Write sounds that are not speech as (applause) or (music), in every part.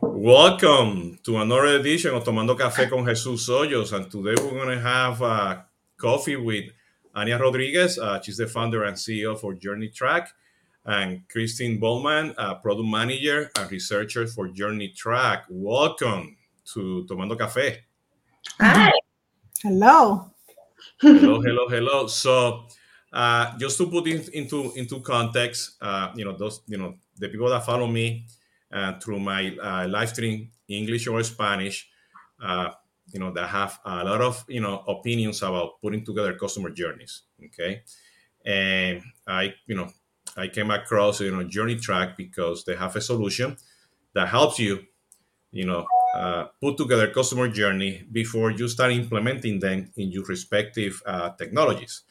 Welcome to another edition of Tomando Café con Jesús Hoyos. And today we're going to have uh, coffee with Ania Rodriguez. Uh, she's the founder and CEO for Journey Track. And Christine Bowman, uh, product manager and researcher for Journey Track. Welcome to Tomando Café. Hi. Hello. hello, hello, hello. So, uh, just to put it into into context, uh, you know, those you know the people that follow me uh, through my uh, live stream, English or Spanish, uh, you know, that have a lot of you know opinions about putting together customer journeys. Okay, and I you know I came across you know Journey Track because they have a solution that helps you, you know, uh, put together customer journey before you start implementing them in your respective uh, technologies.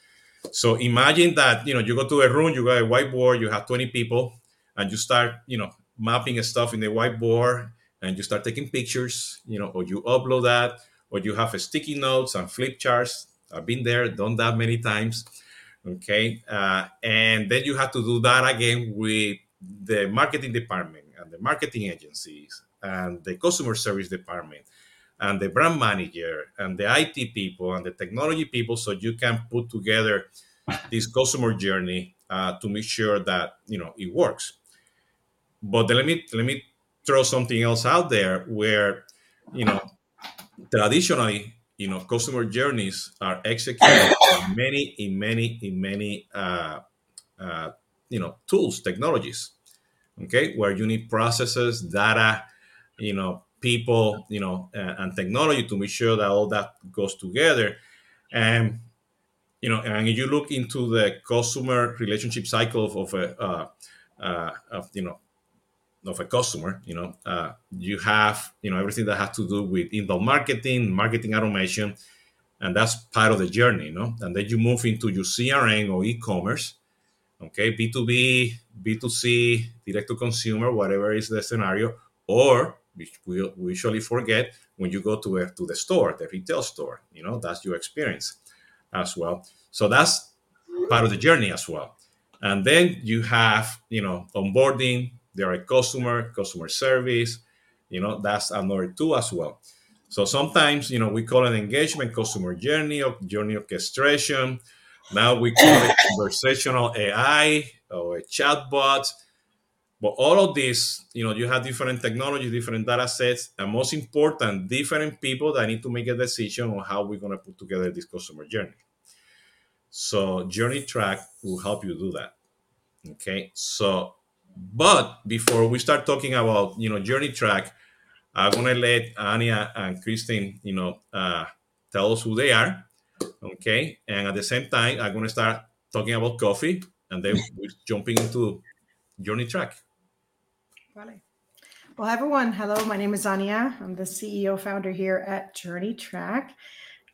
So imagine that you know you go to a room, you got a whiteboard, you have 20 people, and you start you know mapping stuff in the whiteboard, and you start taking pictures, you know, or you upload that, or you have a sticky notes and flip charts. I've been there, done that many times. Okay, uh, and then you have to do that again with the marketing department and the marketing agencies and the customer service department and the brand manager and the IT people and the technology people so you can put together this customer journey uh, to make sure that you know it works. But let me let me throw something else out there where you know traditionally you know customer journeys are executed in many in many in many uh, uh, you know tools technologies okay? Where you need processes data you know people you know uh, and technology to make sure that all that goes together. And you know and you look into the customer relationship cycle of, of a uh, uh, of you know of a customer you know uh, you have you know everything that has to do with inbound marketing marketing automation and that's part of the journey you know and then you move into your crm or e-commerce okay b2b b2c direct to consumer whatever is the scenario or which we, usually forget when you go to a, to the store, the retail store. You know, that's your experience as well. So that's part of the journey as well. And then you have, you know, onboarding, direct customer, customer service. You know, that's another two as well. So sometimes, you know, we call it engagement, customer journey, or journey orchestration. Now we call it (coughs) conversational AI or a chatbot but all of this, you know, you have different technology, different data sets, and most important, different people that need to make a decision on how we're going to put together this customer journey. So Journey Track will help you do that. Okay. So, but before we start talking about, you know, Journey Track, I'm going to let Ania and Christine, you know, uh, tell us who they are. Okay. And at the same time, I'm going to start talking about coffee and then (laughs) we're jumping into Journey Track. Vale. Well, everyone, hello. My name is Ania. I'm the CEO founder here at Journey Track.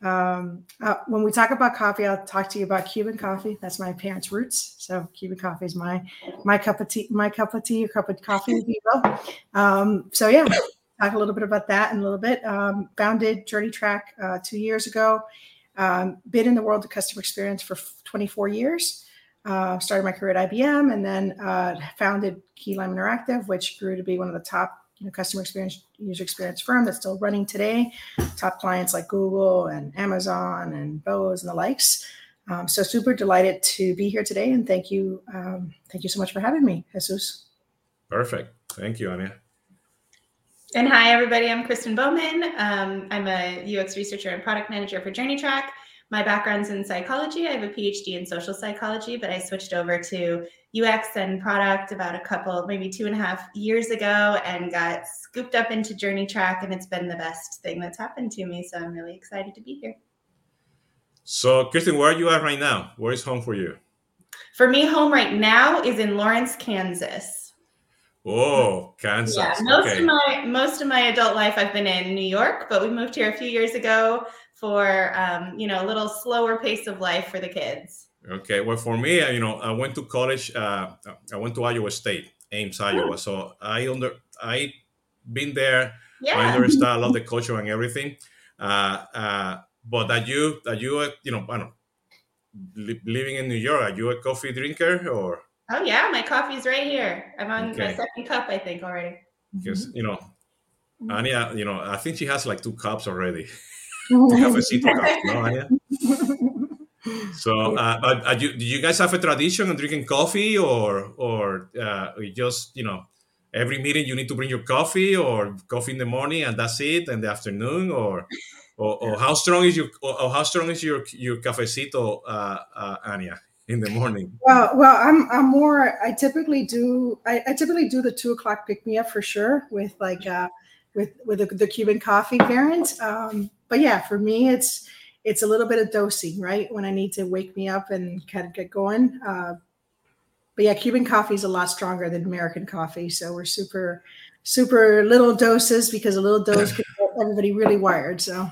Um, uh, when we talk about coffee, I'll talk to you about Cuban coffee. That's my parents' roots. So Cuban coffee is my my cup of tea, my cup of tea, or cup of coffee, if you will. Um, so yeah, talk a little bit about that in a little bit. Um, founded Journey Track uh, two years ago. Um, been in the world of customer experience for 24 years uh, started my career at IBM and then uh, founded Keylime Interactive, which grew to be one of the top you know, customer experience user experience firm that's still running today. Top clients like Google and Amazon and Bose and the likes. Um, so super delighted to be here today, and thank you, um, thank you so much for having me, Jesus. Perfect. Thank you, Ania. And hi, everybody. I'm Christin Bowman. Um, I'm a UX researcher and product manager for Journey Track my background's in psychology. I have a PhD in social psychology, but I switched over to UX and product about a couple, maybe two and a half years ago and got scooped up into Journey Track. And it's been the best thing that's happened to me. So I'm really excited to be here. So, Christin, where are you at right now? Where is home for you? For me, home right now is in Lawrence, Kansas. Oh, Kansas. Yeah, most okay. of my most of my adult life I've been in New York, but we moved here a few years ago for um, you know a little slower pace of life for the kids. Okay, well for me, you know, I went to college. Uh, I went to Iowa State, Ames, Iowa. So I under I been there. Yeah. I understand a lot of (laughs) the culture and everything. Uh, uh, but that you that you you know I don't know, living in New York, are you a coffee drinker or? Oh yeah, my coffee's right here. I'm on okay. my second cup, I think, already. Because you know, mm-hmm. Ania, you know, I think she has like two cups already. (laughs) Cafecito (laughs) no, Ania? So, uh, but uh, you, do you guys have a tradition of drinking coffee, or or uh, just you know, every meeting you need to bring your coffee, or coffee in the morning and that's it, in the afternoon, or or, or how strong is your or how strong is your your cafecito, uh, uh, Ania? in the morning? Well, well, I'm I'm more. I typically do. I, I typically do the two o'clock pick me up for sure with like uh with with the, the Cuban coffee variant. Um, but yeah, for me, it's it's a little bit of dosing, right? When I need to wake me up and kind of get going. Uh, but yeah, Cuban coffee is a lot stronger than American coffee, so we're super super little doses because a little dose (laughs) can get everybody really wired. So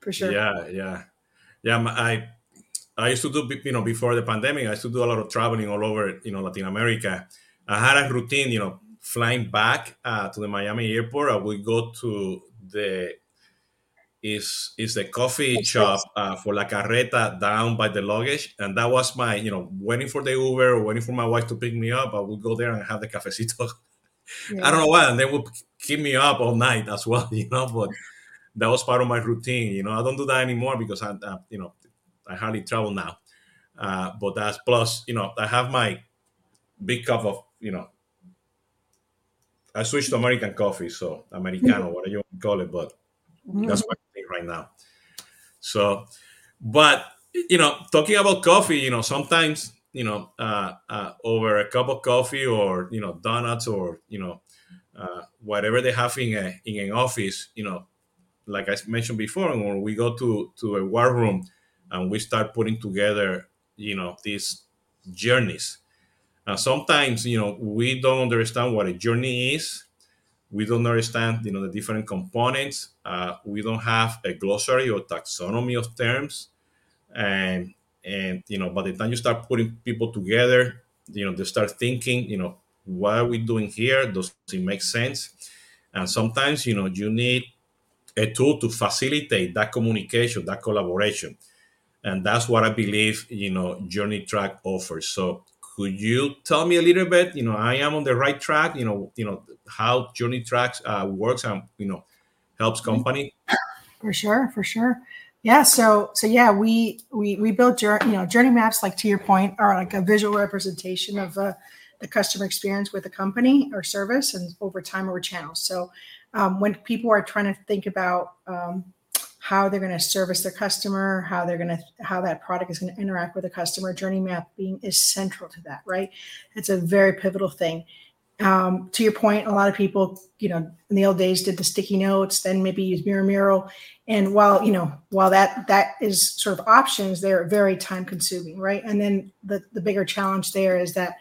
for sure. Yeah, yeah, yeah. I I used to do, you know, before the pandemic, I used to do a lot of traveling all over, you know, Latin America. I had a routine, you know, flying back uh, to the Miami airport. I would go to the is is the coffee shop uh, for La Carreta down by the luggage, and that was my, you know, waiting for the Uber or waiting for my wife to pick me up. I would go there and have the cafecito. Yeah. (laughs) I don't know why, and they would keep me up all night as well, (laughs) you know. But that was part of my routine. You know, I don't do that anymore because I, uh, you know, I hardly travel now. Uh, but that's plus, you know, I have my big cup of, you know, I switched to American coffee, so Americano, (laughs) whatever you want to call it, but mm-hmm. that's my thing right now. So, but you know, talking about coffee, you know, sometimes you know, uh, uh, over a cup of coffee or you know, donuts or you know, uh, whatever they have in a in an office, you know, like I mentioned before, when we go to to a war room and we start putting together, you know, these journeys. Sometimes, you know, we don't understand what a journey is. We don't understand, you know, the different components. Uh, we don't have a glossary or taxonomy of terms. And and you know, by the time you start putting people together, you know, they start thinking, you know, what are we doing here? Does it make sense? And sometimes, you know, you need a tool to facilitate that communication, that collaboration and that's what I believe you know Journey Track offers. So could you tell me a little bit? You know, I am on the right track. You know, you know how Journey Tracks uh, works and you know helps company. For sure, for sure. Yeah. So so yeah, we we we build journey you know journey maps like to your point are like a visual representation of uh, the customer experience with a company or service and over time over channels. So um, when people are trying to think about um, how they're going to service their customer, how they're going to how that product is going to interact with the customer. Journey mapping is central to that, right? It's a very pivotal thing. Um, to your point, a lot of people, you know, in the old days did the sticky notes, then maybe use Miro Mural. And while, you know, while that that is sort of options, they're very time consuming, right? And then the, the bigger challenge there is that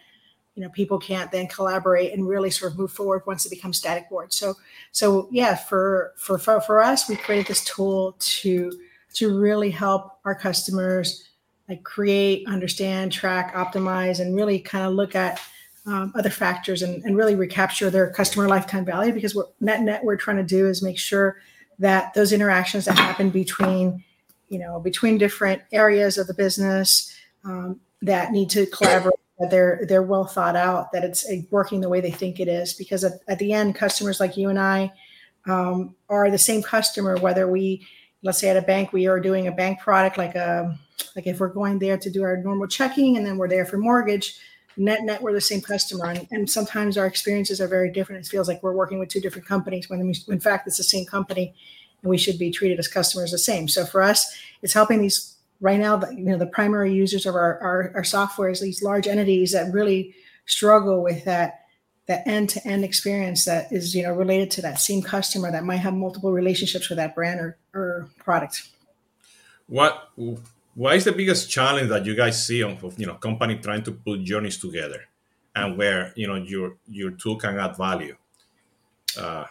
you know people can't then collaborate and really sort of move forward once it becomes static board. So so yeah for for for, for us we created this tool to to really help our customers like create understand track optimize and really kind of look at um, other factors and, and really recapture their customer lifetime value because what net net we're trying to do is make sure that those interactions that happen between you know between different areas of the business um, that need to collaborate they're they're well thought out that it's working the way they think it is because at, at the end customers like you and i um, are the same customer whether we let's say at a bank we are doing a bank product like a um, like if we're going there to do our normal checking and then we're there for mortgage net net we're the same customer. And, and sometimes our experiences are very different. It feels like we're working with two different companies when we, in fact it's the same company and we should be treated as customers the same. So for us it's helping these right now, the, you know, the primary users of our, our, our software is these large entities that really struggle with that that end-to-end experience that is you know related to that same customer that might have multiple relationships with that brand or, or product. What what is the biggest challenge that you guys see on you know company trying to put journeys together and where you know your your tool can add value? Uh,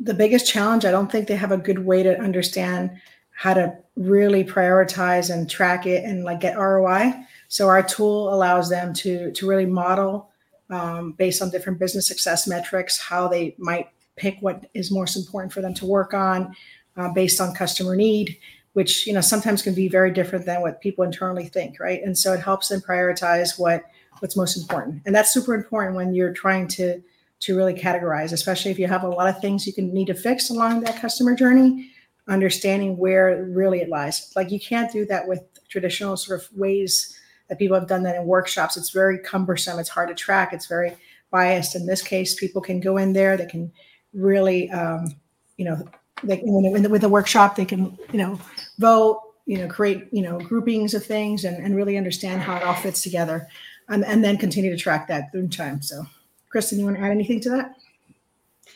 the biggest challenge i don't think they have a good way to understand how to really prioritize and track it and like get ROI. So our tool allows them to to really model um, based on different business success metrics how they might pick what is most important for them to work on uh, based on customer need which you know sometimes can be very different than what people internally think right? And so it helps them prioritize what what's most important. And that's super important when you're trying to to really categorize especially if you have a lot of things you can need to fix along that customer journey understanding where really it lies. Like you can't do that with traditional sort of ways that people have done that in workshops. It's very cumbersome it's hard to track it's very biased. In this case people can go in there they can really um, you know they, when, with the workshop they can you know vote you know create you know groupings of things and, and really understand how it all fits together and, and then continue to track that through time. So christin you want to add anything to that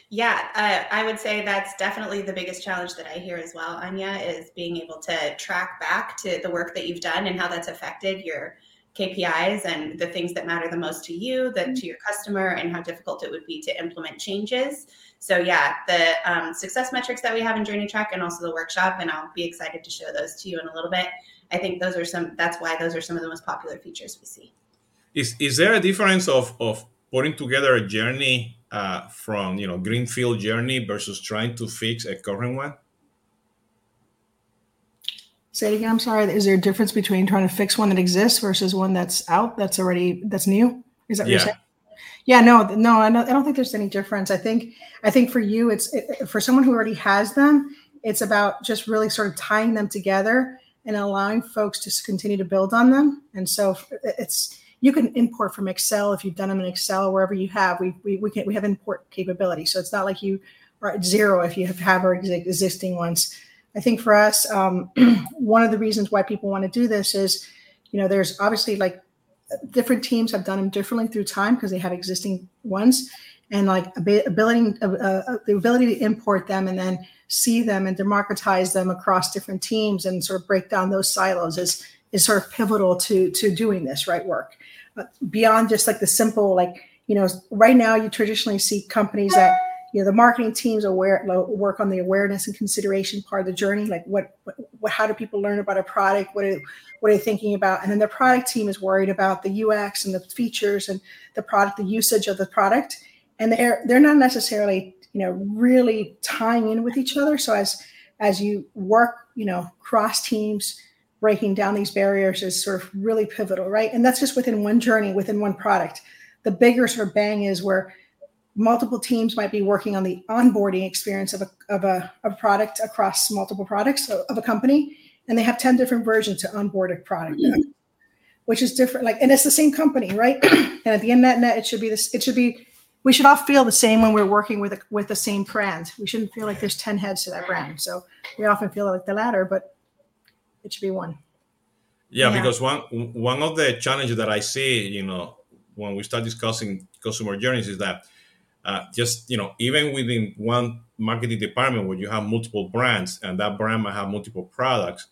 yeah uh, i would say that's definitely the biggest challenge that i hear as well ania is being able to track back to the work that you've done and how that's affected your KPIs and the things that matter the most to you, that to your customer, and how difficult it would be to implement changes. So yeah, the um, success metrics that we have in Journey Track and also the workshop, and I'll be excited to show those to you in a little bit. I think those are some. That's why those are some of the most popular features we see. Is is there a difference of of putting together a journey uh, from you know greenfield journey versus trying to fix a current one? Say it again. I'm sorry. Is there a difference between trying to fix one that exists versus one that's out that's already that's new? Is that what yeah. you're saying? Yeah. No. No. I don't, I don't think there's any difference. I think I think for you, it's it, for someone who already has them. It's about just really sort of tying them together and allowing folks to continue to build on them. And so it's you can import from Excel if you've done them in Excel wherever you have. We we we can we have import capability. So it's not like you are at zero if you have have our existing ones I think for us, um, (clears throat) one of the reasons why people want to do this is, you know, there's obviously like different teams have done them differently through time because they have existing ones, and like ability uh, uh, the ability to import them and then see them and democratize them across different teams and sort of break down those silos is is sort of pivotal to to doing this right work. Uh, beyond just like the simple like you know right now you traditionally see companies that you know the marketing teams aware work on the awareness and consideration part of the journey like what, what how do people learn about a product? What are what are they thinking about? And then the product team is worried about the ux and the features and the product the usage of the product. And they're they're not necessarily you know really tying in with each other. So as as you work you know cross teams breaking down these barriers is sort of really pivotal right? And that's just within one journey within one product. The bigger sort of bang is where multiple teams might be working on the onboarding experience of a, of a, a product across multiple products of a company and they have 10 different versions to onboard a product. Which is different like and it's the same company right? (clears throat) And at the end of that net it should be this it should be we should all feel the same when we're working with a, with the same brand. We shouldn't feel like there's 10 heads to that brand. So we often feel like the latter but it should be one. Yeah, yeah. because one one of the challenges that i see you know when we start discussing customer journeys is that uh, just you know even within one marketing department where you have multiple brands and that brand might have multiple products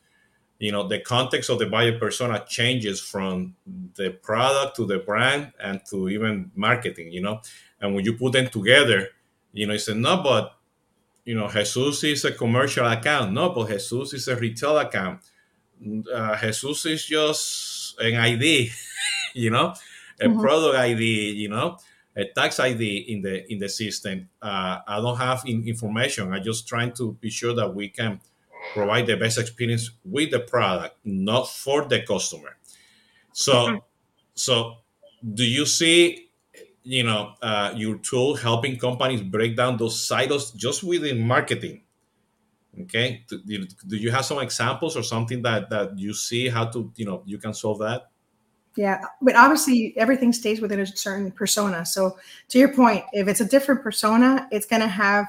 you know the context of the buyer persona changes from the product to the brand and to even marketing you know? And when you put them together you know it's a no but you know jesus is a commercial account. No but jesus is a retail account uh, jesus is just an id (laughs) you know a mm-hmm. product id you know a tax ID in the in the system. Uh, I don't have in information. I'm just trying to be sure that we can provide the best experience with the product, not for the customer. So, mm-hmm. so do you see, you know, uh, your tool helping companies break down those silos just within marketing? Okay, do, you have some examples or something that that you see how to, you know, you can solve that? Yeah, but obviously everything stays within a certain persona. So to your point, if it's a different persona, it's going to have,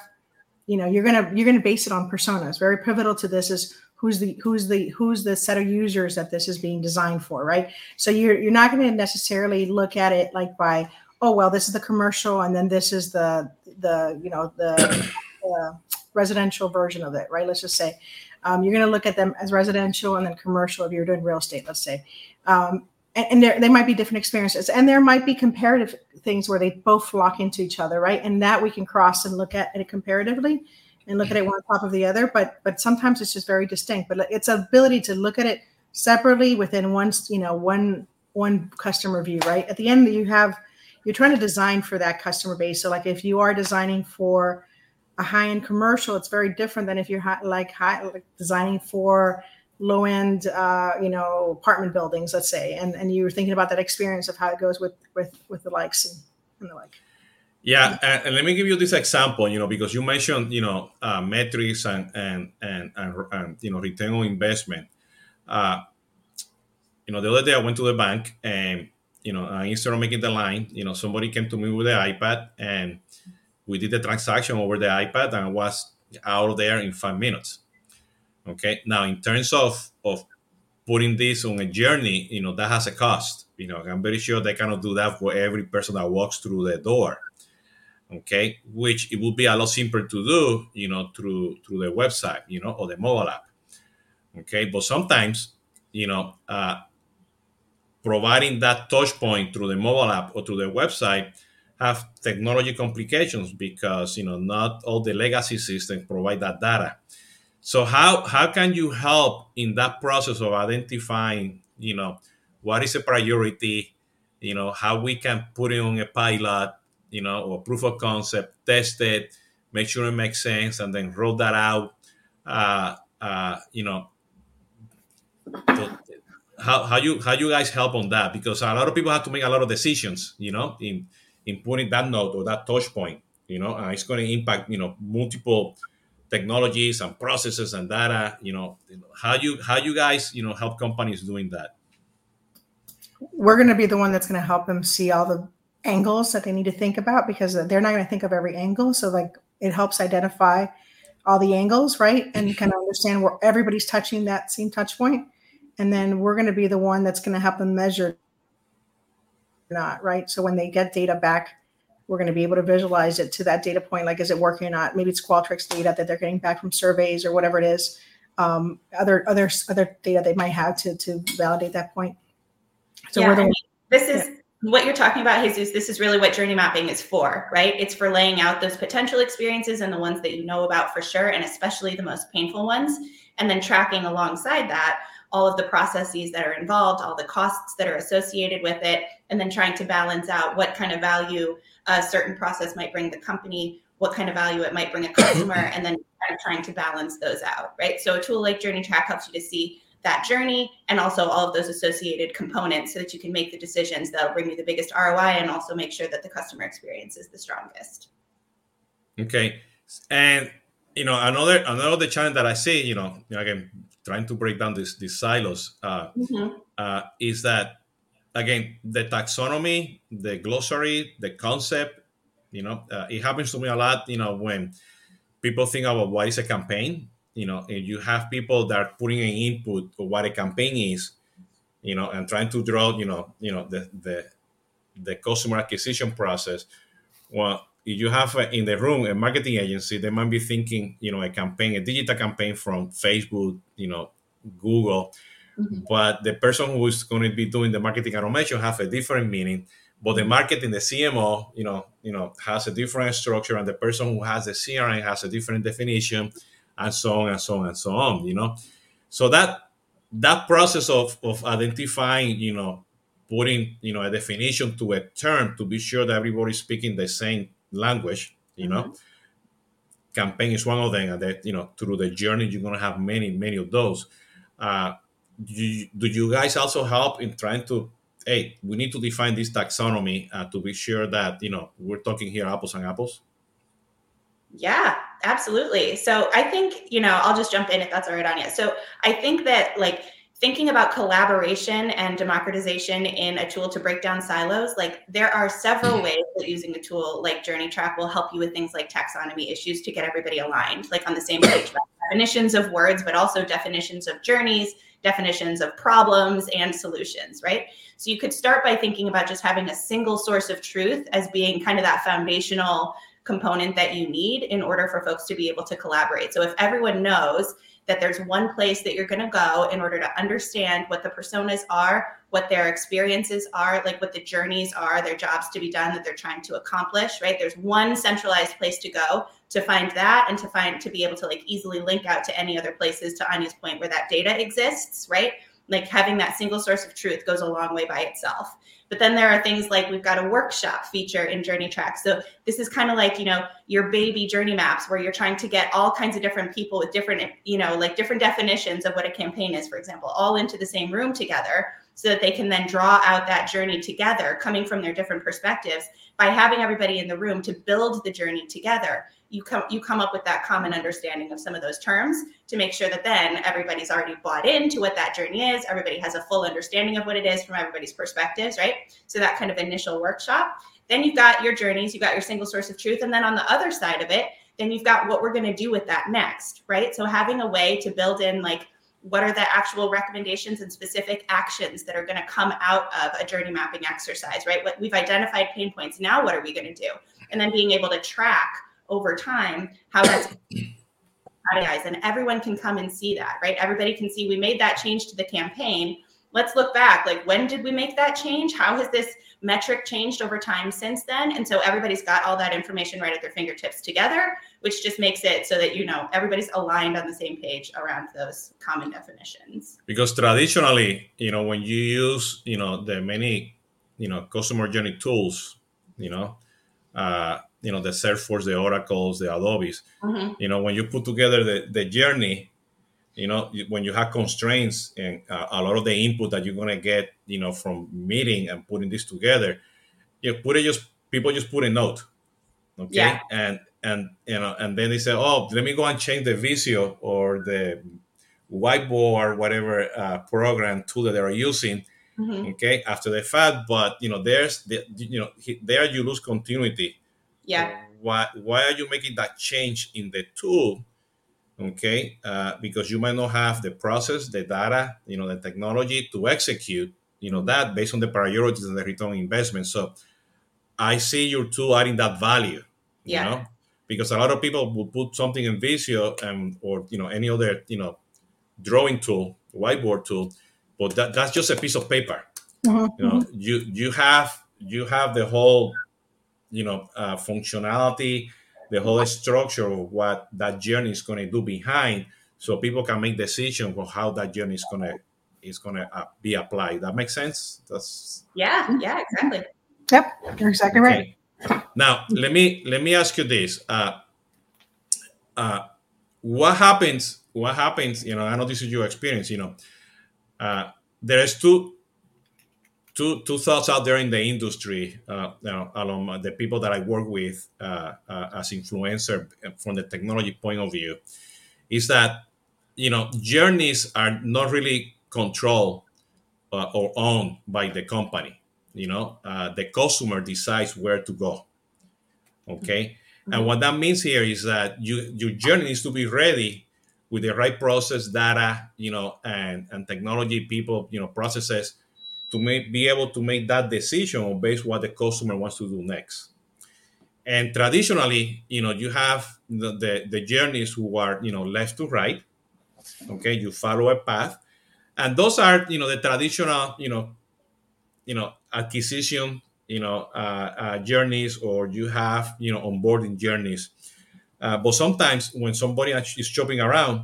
you know, you're gonna you're gonna base it on personas. Very pivotal to this is who's the who's the who's the set of users that this is being designed for, right? So you're you're not going to necessarily look at it like by oh well this is the commercial and then this is the the you know the uh, residential version of it, right? Let's just say um, you're going to look at them as residential and then commercial if you're doing real estate, let's say. Um, and, and there, they might be different experiences and there might be comparative things where they both lock into each other right and that we can cross and look at it comparatively and look at it one on top of the other but but sometimes it's just very distinct but it's ability to look at it separately within one you know one one customer view right at the end you have you're trying to design for that customer base so like if you are designing for a high-end commercial it's very different than if you're high, like high like designing for low end, uh, you know, apartment buildings, let's say, and and you were thinking about that experience of how it goes with with with the likes and, and the like. Yeah, and, and, let me give you this example. You know, because you mentioned you know uh, metrics and and, and and and you know return on investment. Uh, you know, the other day I went to the bank and you know instead of making the line, you know, somebody came to me with the iPad and we did the transaction over the iPad and was out there in five minutes. Okay. Now, in terms of of putting this on a journey, you know, that has a cost. You know, I'm very sure they cannot do that for every person that walks through the door. Okay, which it would be a lot simpler to do, you know, through through the website, you know, or the mobile app. Okay, but sometimes, you know, uh, providing that touch point through the mobile app or through the website have technology complications because you know not all the legacy systems provide that data. So how how can you help in that process of identifying you know what is a priority you know how we can put it on a pilot you know or proof of concept test it make sure it makes sense and then roll that out uh, uh, you know? How, how you how you guys help on that? Because a lot of people have to make a lot of decisions you know in in putting that node or that touch point you know and it's going to impact you know multiple technologies and processes and data you know how you how you guys you know help companies doing that. We're going to be the one that's going to help them see all the angles that they need to think about because they're not going to think of every angle. So like it helps identify all the angles right? And kind of understand where everybody's touching that same touch point. And then we're going to be the one that's going to help them measure not right? So when they get data back we're going to be able to visualize it to that data point like is it working or not? Maybe it's qualtrics data that they're getting back from surveys or whatever it is um, other other other data they might have to to validate that point. So yeah, the, this is yeah. what you're talking about jesus this is really what journey mapping is for right? It's for laying out those potential experiences and the ones that you know about for sure and especially the most painful ones and then tracking alongside that all of the processes that are involved, all the costs that are associated with it, and then trying to balance out what kind of value a certain process might bring the company, what kind of value it might bring a customer, (clears throat) and then kind of trying to balance those out, right? So a tool like Journey Track helps you to see that journey and also all of those associated components so that you can make the decisions that'll bring you the biggest ROI and also make sure that the customer experience is the strongest. Okay. And you know, another another challenge that I see, you know, again, trying to break down these these silos uh, mm-hmm. uh, is that again the taxonomy, the glossary, the concept. You know, uh, it happens to me a lot. You know, when people think about what is a campaign. You know, and you have people that are putting an input of what a campaign is. You know, and trying to draw. You know, you know the the the customer acquisition process. Well, if you have in the room a marketing agency, they might be thinking, you know, a campaign, a digital campaign from Facebook, you know, Google. Mm-hmm. But the person who is going to be doing the marketing automation have a different meaning. But the marketing, the CMO, you know, you know, has a different structure, and the person who has the CRM has a different definition, and so on and so on and so on. You know, so that that process of of identifying, you know, putting you know a definition to a term to be sure that everybody's speaking the same language, you know. Mm-hmm. Campaign is one of them, and that you know through the journey you're gonna have many, many of those. Uh, do, you, do you guys also help in trying to? Hey, we need to define this taxonomy uh, to be sure that you know we're talking here apples and apples. Yeah, absolutely. So I think you know I'll just jump in if that's all right, Ania. So I think that like thinking about collaboration and democratization in a tool to break down silos, like there are several mm-hmm. ways that using a tool like Journey Track will help you with things like taxonomy issues to get everybody aligned, like on the same page. (coughs) definitions of words, but also definitions of journeys, definitions of problems and solutions, right? So you could start by thinking about just having a single source of truth as being kind of that foundational component that you need in order for folks to be able to collaborate. So if everyone knows that there's one place that you're going to go in order to understand what the personas are, what their experiences are, like what the journeys are, their jobs to be done that they're trying to accomplish, right? There's one centralized place to go to find that and to find to be able to like easily link out to any other places to Ania's point where that data exists, right? like having that single source of truth goes a long way by itself but then there are things like we've got a workshop feature in journey track. So this is kind of like you know your baby journey maps where you're trying to get all kinds of different people with different you know like different definitions of what a campaign is for example all into the same room together so that they can then draw out that journey together coming from their different perspectives by having everybody in the room to build the journey together. You come you come up with that common understanding of some of those terms to make sure that then everybody's already bought into what that journey is. Everybody has a full understanding of what it is from everybody's perspectives right? So that kind of initial workshop. Then you've got your journeys. You've got your single source of truth. And then on the other side of it then you've got what we're going to do with that next right? So having a way to build in like what are the actual recommendations and specific actions that are going to come out of a journey mapping exercise right? What we've identified pain points now what are we going to do? And then being able to track over time how that's (clears throat) and everyone can come and see that right? Everybody can see we made that change to the campaign let's look back like when did we make that change how has this metric changed over time since then and so everybody's got all that information right at their fingertips together which just makes it so that you know everybody's aligned on the same page around those common definitions because traditionally you know when you use you know the many you know customer journey tools you know uh, you know the Salesforce, the Oracles, the Adobes. Mm-hmm. You know when you put together the, the journey, you know when you have constraints and uh, a lot of the input that you're gonna get, you know from meeting and putting this together, you put it just people just put a note, okay, yeah. and and you know and then they say, oh, let me go and change the Visio or the whiteboard, whatever uh, program tool that they're using. Mm-hmm. Okay, after the fact, but you know, there's the, you know, there you lose continuity yeah. Why why are you making that change in the tool? Okay, uh, because you might not have the process, the data, you know, the technology to execute, you know, that based on the priorities and the return on investment. So I see your tool adding that value. Yeah. You know, because a lot of people will put something in Visio and or you know any other you know drawing tool, whiteboard tool, but that, that's just a piece of paper. Mm-hmm. You know, you you have you have the whole you know uh, functionality the whole structure of what that journey is going to do behind so people can make decisions for how that journey is going to is going to uh, be applied. That makes sense? That's yeah yeah exactly. Yep you're exactly okay. right now let me let me ask you this uh, uh, what happens what happens you know i know this is your experience you know uh, there is two two two thoughts out there in the industry, uh, you know, along the people that I work with uh, uh, as influencer from the technology point of view, is that you know journeys are not really controlled uh, or owned by the company. You know, uh, the customer decides where to go. Okay, mm-hmm. and what that means here is that you your journey needs to be ready with the right process, data, you know, and and technology, people, you know, processes to make, be able to make that decision based what the customer wants to do next. And traditionally, you know, you have the, the, the journeys who are, you know, left to right. Okay, you follow a path. And those are, you know, the traditional, you know, you know, acquisition, you know, uh, uh, journeys, or you have, you know, onboarding journeys. Uh, but sometimes when somebody is shopping around,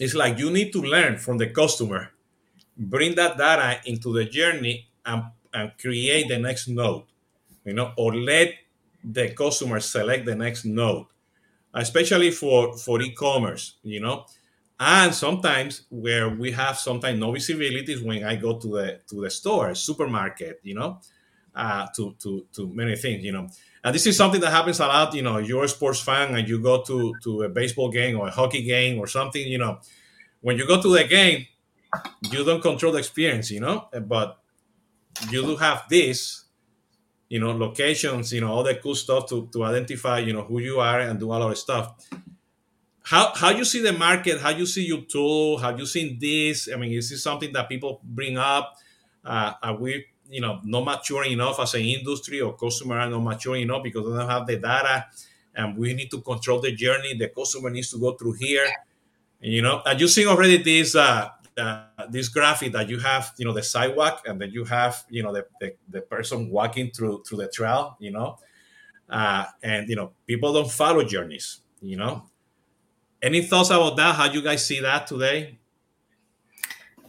it's like you need to learn from the customer bring that data into the journey and, and create the next node, you know, or let the customer select the next node, especially for, for e-commerce, you know. And sometimes where we have sometimes no visibility is when I go to the to the store, supermarket, you know, uh, to to to many things, you know. And this is something that happens a lot, you know. You're a sports fan and you go to to a baseball game or a hockey game or something, you know. When you go to the game, you don't control the experience, you know, but you do have this, you know, locations, you know, all the cool stuff to, to identify, you know, who you are and do a lot of stuff. How how you see the market? How you see your tool? How you seen this? I mean, is this something that people bring up? Uh, are we, you know, not mature enough as an industry or customer are not mature enough because they don't have the data, and we need to control the journey. The customer needs to go through here. You know, are you seeing already this uh, uh, this graphic that you have, you know, the sidewalk, and then you have, you know, the, the, the person walking through through the trail, you know, uh, and you know, people don't follow journeys, you know. Any thoughts about that? How you guys see that today?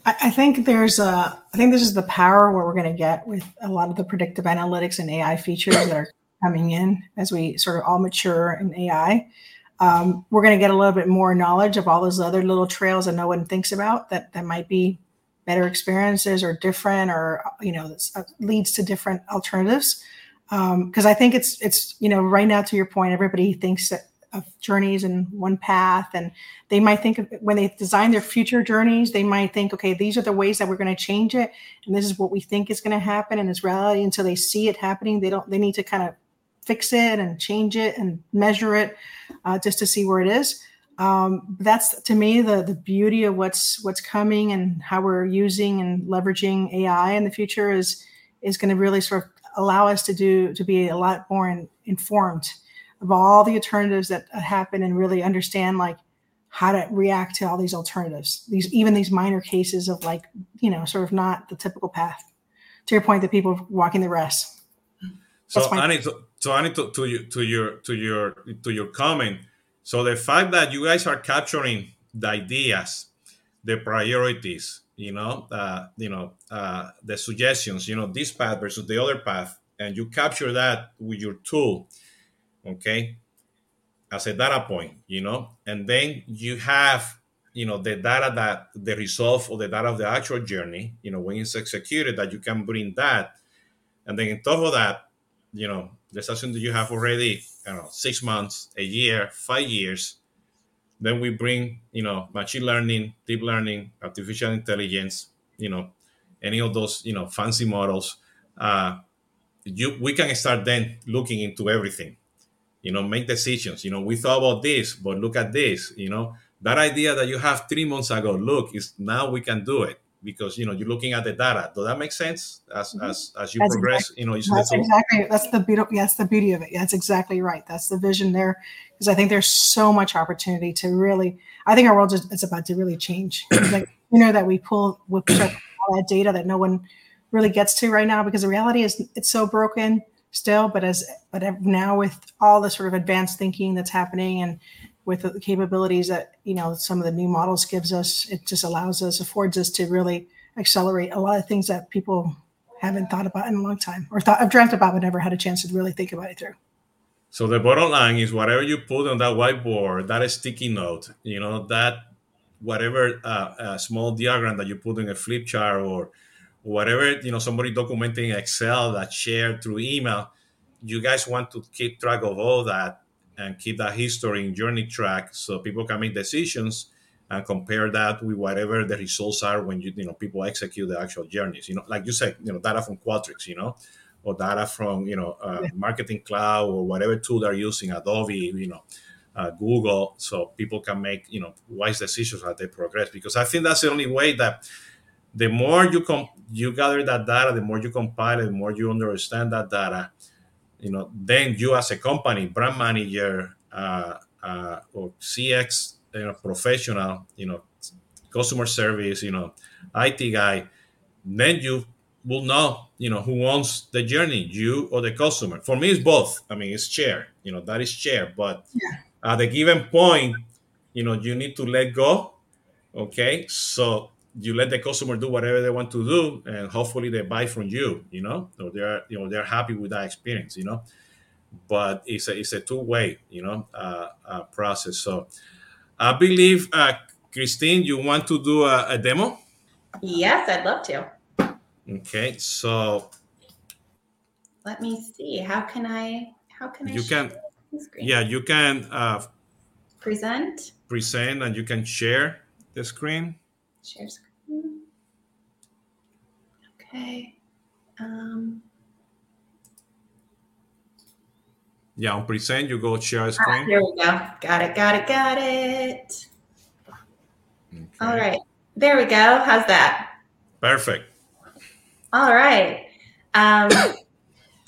I think there's a, I think this is the power where we're going to get with a lot of the predictive analytics and AI features that are coming in as we sort of all mature in AI. Um, we're going to get a little bit more knowledge of all those other little trails that no one thinks about that that might be better experiences or different or you know uh, leads to different alternatives. Because um, I think it's it's you know right now to your point everybody thinks that of journeys and one path and they might think of, when they design their future journeys they might think okay these are the ways that we're going to change it and this is what we think is going to happen and it's reality until they see it happening they don't they need to kind of fix it and change it and measure it uh, just to see where it is. Um, that's to me the the beauty of what's what's coming and how we're using and leveraging ai in the future is is going to really sort of allow us to do to be a lot more in, informed of all the alternatives that happen and really understand like how to react to all these alternatives these even these minor cases of like you know sort of not the typical path. To your point that people walking the rest. So Annie, to, so Annie, to, to, you, to your to your to your comment. So the fact that you guys are capturing the ideas the priorities you know uh, you know uh, the suggestions you know this path versus the other path and you capture that with your tool okay as a data point you know and then you have you know the data that the result of the data of the actual journey you know when it's executed that you can bring that. And then on top of that you know let's assume that you have already I don't know six months a year five years then we bring you know machine learning deep learning artificial intelligence you know any of those you know fancy models uh, you we can start then looking into everything you know make decisions. You know we thought about this but look at this you know. That idea that you have three months ago look is now we can do it because you know you're looking at the data. Does that make sense as mm-hmm. as, as you that's progress exactly, you know that's exactly that's the beauty that's the beauty of it. That's exactly right. That's the vision there because i think there's so much opportunity to really i think our world is it's about to really change. (coughs) Like you know that we pull pull all that data that no one really gets to right now because the reality is it's so broken still but as but now with all the sort of advanced thinking that's happening and with the capabilities that you know some of the new models gives us it just allows us affords us to really accelerate a lot of things that people haven't thought about in a long time or thought i've dreamt about but never had a chance to really think about it through. So the bottom line is whatever you put on that whiteboard that sticky note you know that whatever uh, small diagram that you put in a flip chart or whatever you know somebody documenting excel that shared through email you guys want to keep track of all that and keep that history in journey track so people can make decisions and compare that with whatever the results are when you you know people execute the actual journeys you know like you said you know data from qualtrics you know or data from you know uh, marketing cloud or whatever tool they're using adobe you know uh, google so people can make you know wise decisions as they progress because i think that's the only way that the more you com- you gather that data, the more you compile it, the more you understand that data, you know, then you as a company, brand manager, uh, uh, or CX, you know, professional, you know, customer service, you know, IT guy, then you will know, you know, who owns the journey, you or the customer. For me, it's both. I mean, it's share, you know, that is share. But yeah. at the given point, you know, you need to let go. Okay, so you let the customer do whatever they want to do and hopefully they buy from you you know? Or they're you know they're happy with that experience you know? But it's a it's a two-way you know uh, uh, process. So i believe uh, christine you want to do a, a, demo? Yes i'd love to. Okay so let me see. How can i how can i you can yeah you can uh, present. present and you can share the screen. Share screen Okay. Um, yeah, on present, you go share ah, screen. Ah, here we go. Got it, got it, got it. Okay. All right. There we go. How's that? Perfect. All right. Um,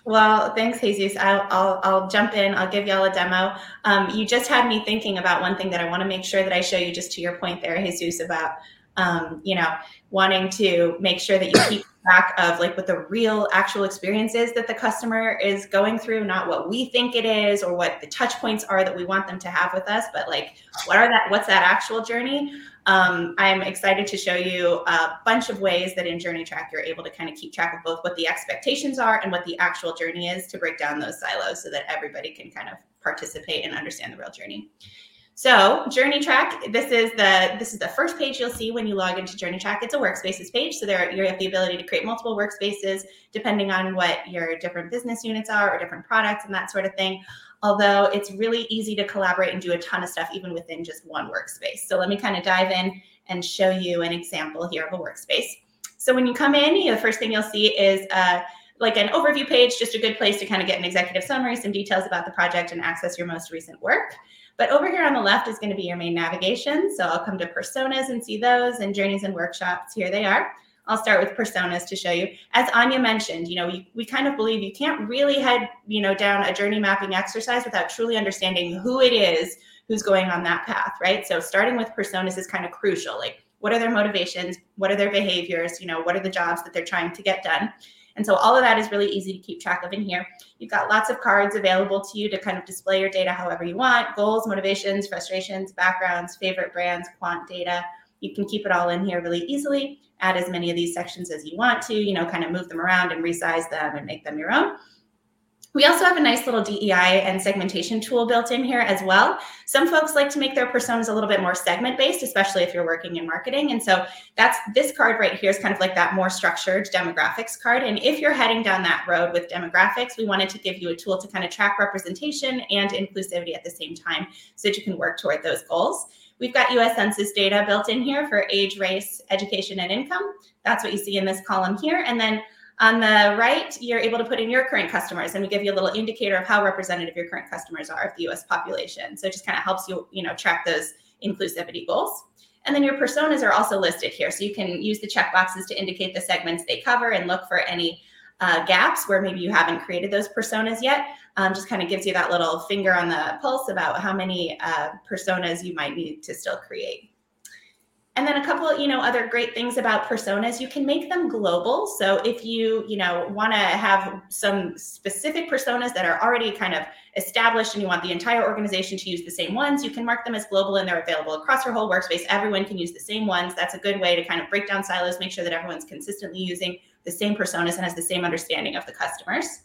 well, thanks, Jesus. I'll, I'll, I'll jump in. I'll give y'all a demo. Um, you just had me thinking about one thing that I want to make sure that I show you, just to your point there, Jesus, about um, you know wanting to make sure that you keep track of like what the real actual experience is that the customer is going through, not what we think it is or what the touch points are that we want them to have with us, but like what are that, what's that actual journey? Um, I'm excited to show you a bunch of ways that in Journey Track you're able to kind of keep track of both what the expectations are and what the actual journey is to break down those silos so that everybody can kind of participate and understand the real journey. So Journey Track, this is the this is the first page you'll see when you log into Journey Track. It's a workspaces page, so there you have the ability to create multiple workspaces depending on what your different business units are or different products and that sort of thing. Although it's really easy to collaborate and do a ton of stuff even within just one workspace. So let me kind of dive in and show you an example here of a workspace. So when you come in, you know, the first thing you'll see is uh, like an overview page, just a good place to kind of get an executive summary, some details about the project, and access your most recent work. But over here on the left is going to be your main navigation. So I'll come to personas and see those and journeys and workshops. Here they are. I'll start with personas to show you. As Ania mentioned, you know, we, we kind of believe you can't really head, you know, down a journey mapping exercise without truly understanding who it is who's going on that path, right? So starting with personas is kind of crucial. Like, what are their motivations? What are their behaviors? You know, what are the jobs that they're trying to get done? And so all of that is really easy to keep track of in here. You've got lots of cards available to you to kind of display your data however you want goals, motivations, frustrations, backgrounds, favorite brands, quant data. You can keep it all in here really easily. Add as many of these sections as you want to, you know, kind of move them around and resize them and make them your own. We also have a nice little DEI and segmentation tool built in here as well. Some folks like to make their personas a little bit more segment based, especially if you're working in marketing. And so that's this card right here is kind of like that more structured demographics card. And if you're heading down that road with demographics, we wanted to give you a tool to kind of track representation and inclusivity at the same time so that you can work toward those goals. We've got US Census data built in here for age, race, education, and income. That's what you see in this column here. And then on the right, you're able to put in your current customers, and we give you a little indicator of how representative your current customers are of the U.S. population. So it just kind of helps you, you know, track those inclusivity goals. And then your personas are also listed here, so you can use the checkboxes to indicate the segments they cover and look for any uh, gaps where maybe you haven't created those personas yet. Um, just kind of gives you that little finger on the pulse about how many uh, personas you might need to still create. And then a couple, you know, other great things about personas, you can make them global. So if you, you know, want to have some specific personas that are already kind of established and you want the entire organization to use the same ones, you can mark them as global and they're available across your whole workspace. Everyone can use the same ones. That's a good way to kind of break down silos, make sure that everyone's consistently using the same personas and has the same understanding of the customers.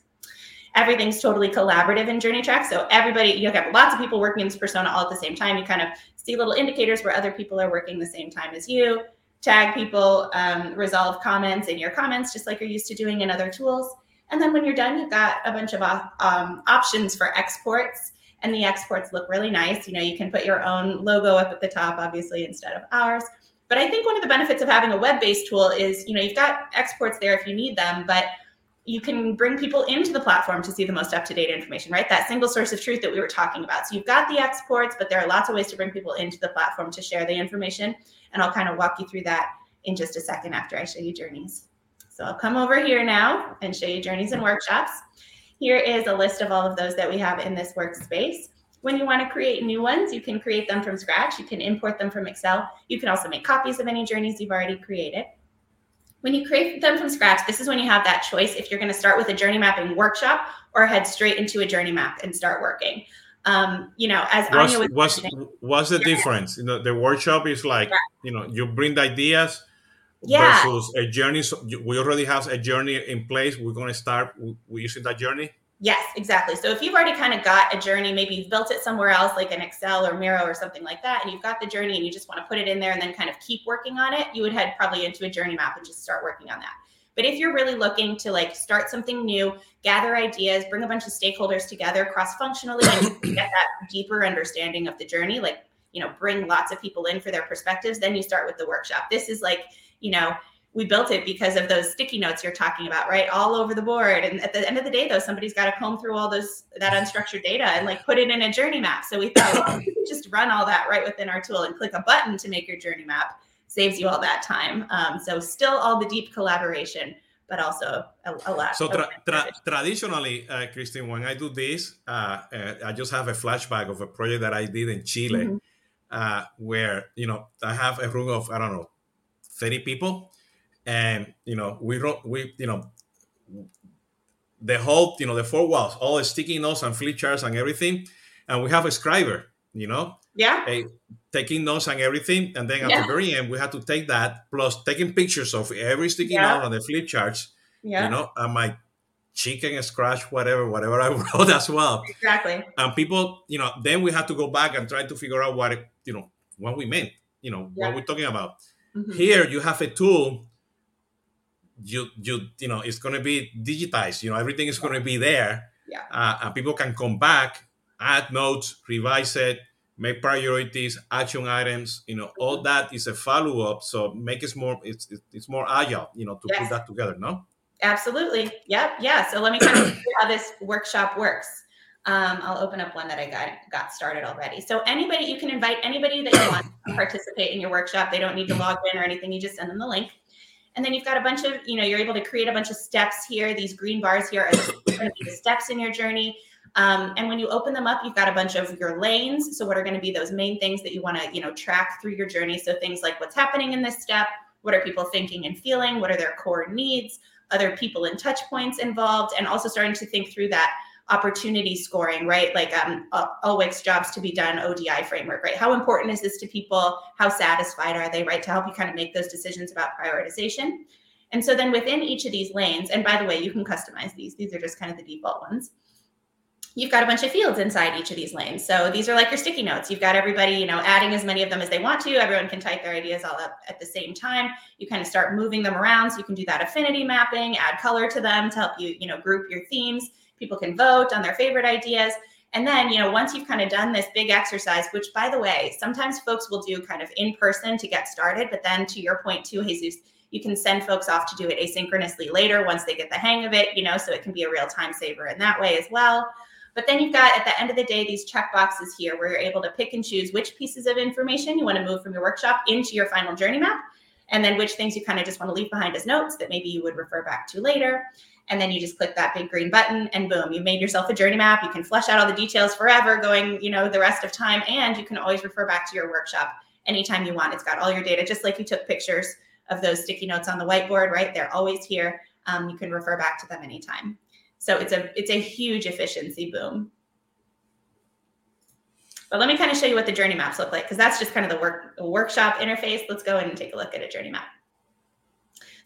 Everything's totally collaborative in JourneyTrack. So everybody, you have lots of people working in this persona all at the same time. You kind of see little indicators where other people are working the same time as you. Tag people, um, resolve comments in your comments, just like you're used to doing in other tools. And then when you're done, you've got a bunch of uh, um, options for exports and the exports look really nice. You know, you can put your own logo up at the top, obviously, instead of ours. But I think one of the benefits of having a web-based tool is, you know, you've got exports there if you need them, but you can bring people into the platform to see the most up-to-date information, right? That single source of truth that we were talking about. So you've got the exports, but there are lots of ways to bring people into the platform to share the information. And I'll kind of walk you through that in just a second after I show you journeys. So I'll come over here now and show you journeys and workshops. Here is a list of all of those that we have in this workspace. When you want to create new ones, you can create them from scratch. You can import them from Excel. You can also make copies of any journeys you've already created. When you create them from scratch, this is when you have that choice if you're going to start with a journey mapping workshop or head straight into a journey map and start working. Um, you know, as what's, Ania was what's, what's the yeah. difference? You know, the workshop is like, yeah. you know, you bring the ideas yeah. versus a journey. So we already have a journey in place. We're going to start we using that journey. Yes, exactly. So if you've already kind of got a journey, maybe you've built it somewhere else, like an Excel or Miro or something like that, and you've got the journey and you just want to put it in there and then kind of keep working on it, you would head probably into a journey map and just start working on that. But if you're really looking to like start something new, gather ideas, bring a bunch of stakeholders together cross functionally, and get that deeper understanding of the journey, like, you know, bring lots of people in for their perspectives, then you start with the workshop. This is like, you know, we built it because of those sticky notes you're talking about, right? All over the board. And at the end of the day, though, somebody's got to comb through all those that unstructured data and like put it in a journey map. So we thought well, we could just run all that right within our tool and click a button to make your journey map. Saves you all that time. Um, so still all the deep collaboration, but also a, a lot. So tra- tra- traditionally, uh, Christine, when I do this, uh, uh, I just have a flashback of a project that I did in Chile, mm-hmm. Uh, where you know I have a room of I don't know, thirty people and you know we wrote we you know the whole you know the four walls, all the sticky notes and flip charts and everything, and we have a scriber, you know, Yeah. a, taking notes and everything, and then at Yeah. the very end we had to take that plus taking pictures of every sticky Yeah. note on the flip charts, Yeah. you know, and my chicken scratch whatever whatever (laughs) I wrote as well, Exactly. and people, you know, then we had to go back and try to figure out what it, you know what we meant, you know, Yeah. what we're talking about. Mhm. Here you have a tool. You you you know it's going to be digitized. You know everything is going to be there. Yeah. Uh, and people can come back, add notes, revise it, make priorities, action items. You know all Mm-hmm. that is a follow up. So make it more it's it's- more agile. You know to Yes. put that together. No. Absolutely. Yep. Yeah. So let me kind of you (coughs) how this workshop works. Um, I'll open up one that I got got started already. So anybody, you can invite anybody that you want to (coughs) participate in your workshop. They don't need to log in or anything. You just send them the link. And then you've got a bunch of, you know, you're able to create a bunch of steps here. These green bars here are the (clears throat) steps in your journey. Um, and when you open them up, you've got a bunch of your lanes. So what are going to be those main things that you want to, you know, track through your journey? So things like what's happening in this step, what are people thinking and feeling, what are their core needs, other people and touch points involved, and also starting to think through that opportunity scoring, right? Like um, Ulwick's jobs to be done ODI framework, right? How important is this to people? How satisfied are they, right? To help you kind of make those decisions about prioritization. And so then within each of these lanes, and by the way, you can customize these. These are just kind of the default ones. You've got a bunch of fields inside each of these lanes. So these are like your sticky notes. You've got everybody, you know, adding as many of them as they want to. Everyone can type their ideas all up at the same time. You kind of start moving them around. So you can do that affinity mapping, add color to them to help you, you know, group your themes. People can vote on their favorite ideas. And then, you know, once you've kind of done this big exercise, which by the way, sometimes folks will do kind of in person to get started, but then to your point too, Jesus, you can send folks off to do it asynchronously later once they get the hang of it, you know, so it can be a real time saver in that way as well. But then you've got at the end of the day these check boxes here where you're able to pick and choose which pieces of information you want to move from your workshop into your final journey map, and then which things you kind of just want to leave behind as notes that maybe you would refer back to later. And then you just click that big green button and boom, you made yourself a journey map. You can flesh out all the details forever going, you know, the rest of time. And you can always refer back to your workshop anytime you want. It's got all your data, just like you took pictures of those sticky notes on the whiteboard, right? They're always here. Um, you can refer back to them anytime. So it's a it's a huge efficiency boom. But let me kind of show you what the journey maps look like because that's just kind of the work workshop interface. Let's go in and take a look at a journey map.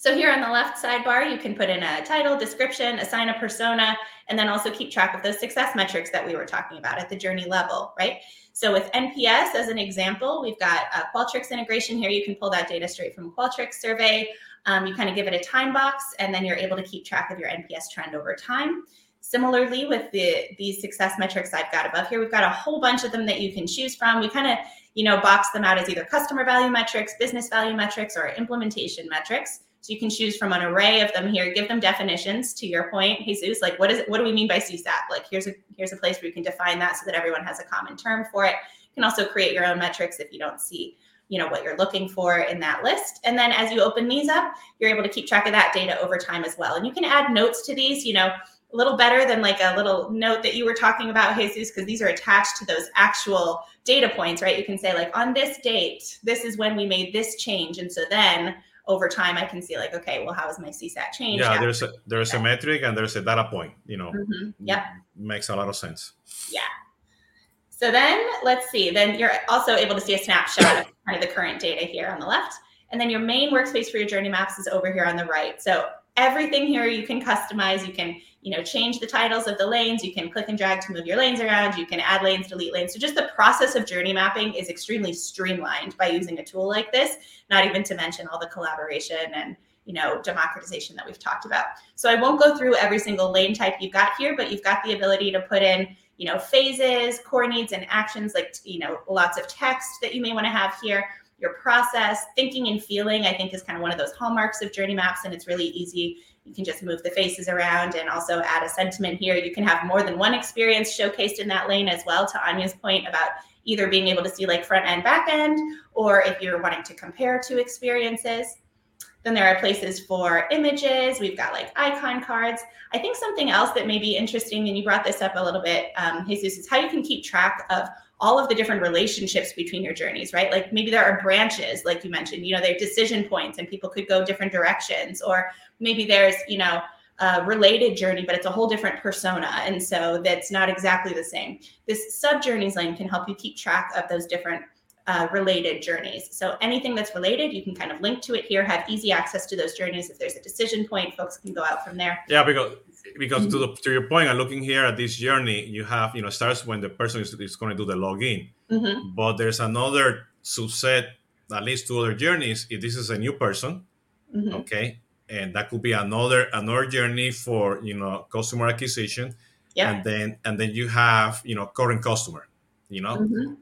So here on the left sidebar, you can put in a title, description, assign a persona, and then also keep track of those success metrics that we were talking about at the journey level, right? So with NPS as an example, we've got Qualtrics integration here. You can pull that data straight from Qualtrics survey. Um, you kind of give it a time box, and then you're able to keep track of your NPS trend over time. Similarly, with the these success metrics I've got above here, we've got a whole bunch of them that you can choose from. We kind of, you know, box them out as either customer value metrics, business value metrics, or implementation metrics. So you can choose from an array of them here. Give them definitions. To your point, Jesus, like what is it? What do we mean by CSAT? Like here's a here's a place where you can define that so that everyone has a common term for it. You can also create your own metrics if you don't see you know what you're looking for in that list and then as you open these up you're able to keep track of that data over time as well and you can add notes to these you know a little better than like a little note that you were talking about jesus because these are attached to those actual data points right you can say like on this date this is when we made this change and so then over time i can see like okay well how has my csat changed Yeah, there's a there's a metric and there's a data point. You know, Mhm. yep makes a lot of sense. Yeah. So then let's see, then you're also able to see a snapshot of kind of the current data here on the left. And then your main workspace for your journey maps is over here on the right. So everything here you can customize. You can, you know, change the titles of the lanes. You can click and drag to move your lanes around. You can add lanes, delete lanes. So just the process of journey mapping is extremely streamlined by using a tool like this, not even to mention all the collaboration and you know democratization that we've talked about so i won't go through every single lane type you've got here but you've got the ability to put in you know phases core needs and actions like you know lots of text that you may want to have here your process thinking and feeling i think is kind of one of those hallmarks of journey maps and it's really easy you can just move the faces around and also add a sentiment here you can have more than one experience showcased in that lane as well to ania's point about either being able to see like front end back end or if you're wanting to compare two experiences Then there are places for images. We've got like icon cards. I think something else that may be interesting, and you brought this up a little bit, um, Jesus, is how you can keep track of all of the different relationships between your journeys, right? Like maybe there are branches, like you mentioned, you know, there are decision points and people could go different directions, or maybe there's, you know, a related journey, but it's a whole different persona. And so that's not exactly the same. This sub journeys lane can help you keep track of those different uh, related journeys. So anything that's related, you can kind of link to it here, have easy access to those journeys. If there's a decision point, folks can go out from there. Yeah, because because mm-hmm. to, the, to your point, I'm looking here at this journey, you have, you know, starts when the person is, is going to do the login. Mm-hmm. But there's another subset, at least two other journeys. If this is a new person, mm-hmm. okay, and that could be another another journey for you know customer acquisition. Yeah. And then and then you have you know current customer, you know. Mm-hmm